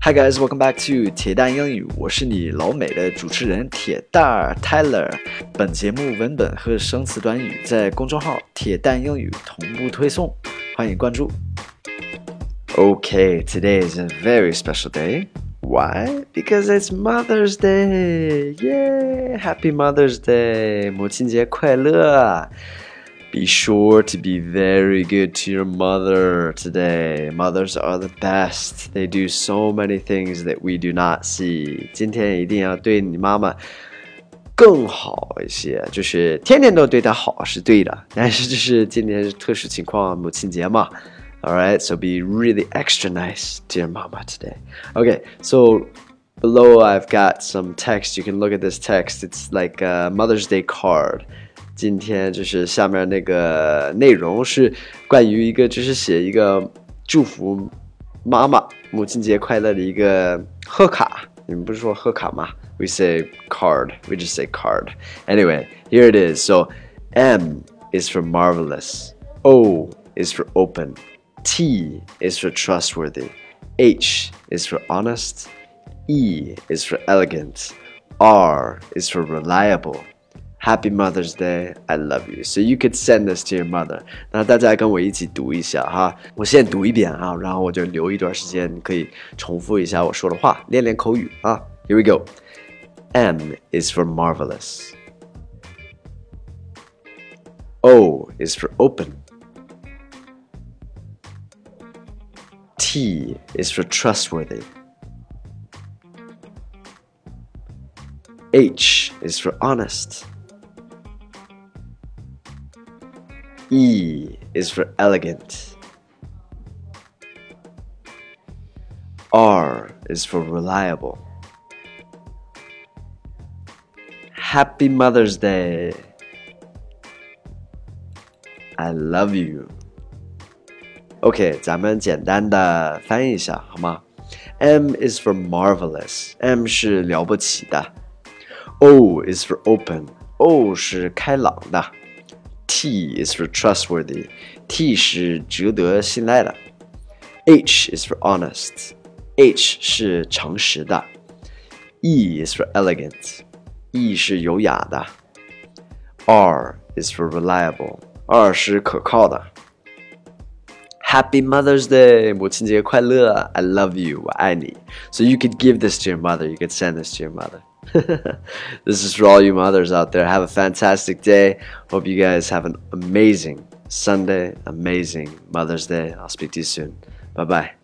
Hi guys, welcome back to 铁蛋英语，我是你老美的主持人铁蛋儿 Tyler。本节目文本和生词短语在公众号“铁蛋英语”同步推送，欢迎关注。Okay, today is a very special day. Why? Because it's Mother's Day. Yay! Happy Mother's Day. 母亲节快乐。 Be sure to be very good to your mother today. Mothers are the best. They do so many things that we do not see. 今天一定要对你妈妈更好一些，就是天天都对她好是对的，但是就是今天是特殊情况，母亲节嘛。All right, so be really extra nice to your mama today. Okay, so below I've got some text. You can look at this text. It's like a Mother's Day card. 今天就是下面那个内容是关于一个，就是写一个祝福妈妈母亲节快乐的一个贺卡。你们不是说贺卡吗？We say card. We just say card. Anyway, here it is. So M is for marvelous. O is for open. T is for trustworthy. H is for honest. E is for elegant. R is for reliable. Happy Mother's Day, I love you. So you could send this to your mother. 那大家跟我一起读一下哈，我先读一遍啊，然后我就留一段时间，你可以重复一下我说的话，练练口语啊。Here we go. M is for marvelous. O is for open. T is for trustworthy. H is for honest. E is for elegant. R is for reliable. Happy Mother's Day. I love you. OK，咱们简单的翻译一下好吗？M is for marvelous. M 是了不起的。O is for open. O 是开朗的。 T is for trustworthy. T 是值得信赖的。H is for honest. H 是诚实的。E is for elegant. E 是优雅的。R is for reliable. R 是可靠的。Happy Mother's Day，母亲节快乐！I love you，我爱你。So you could give this to your mother. You could send this to your mother. this is for all you mothers out there. Have a fantastic day. Hope you guys have an amazing Sunday, amazing Mother's Day. I'll speak to you soon. Bye bye.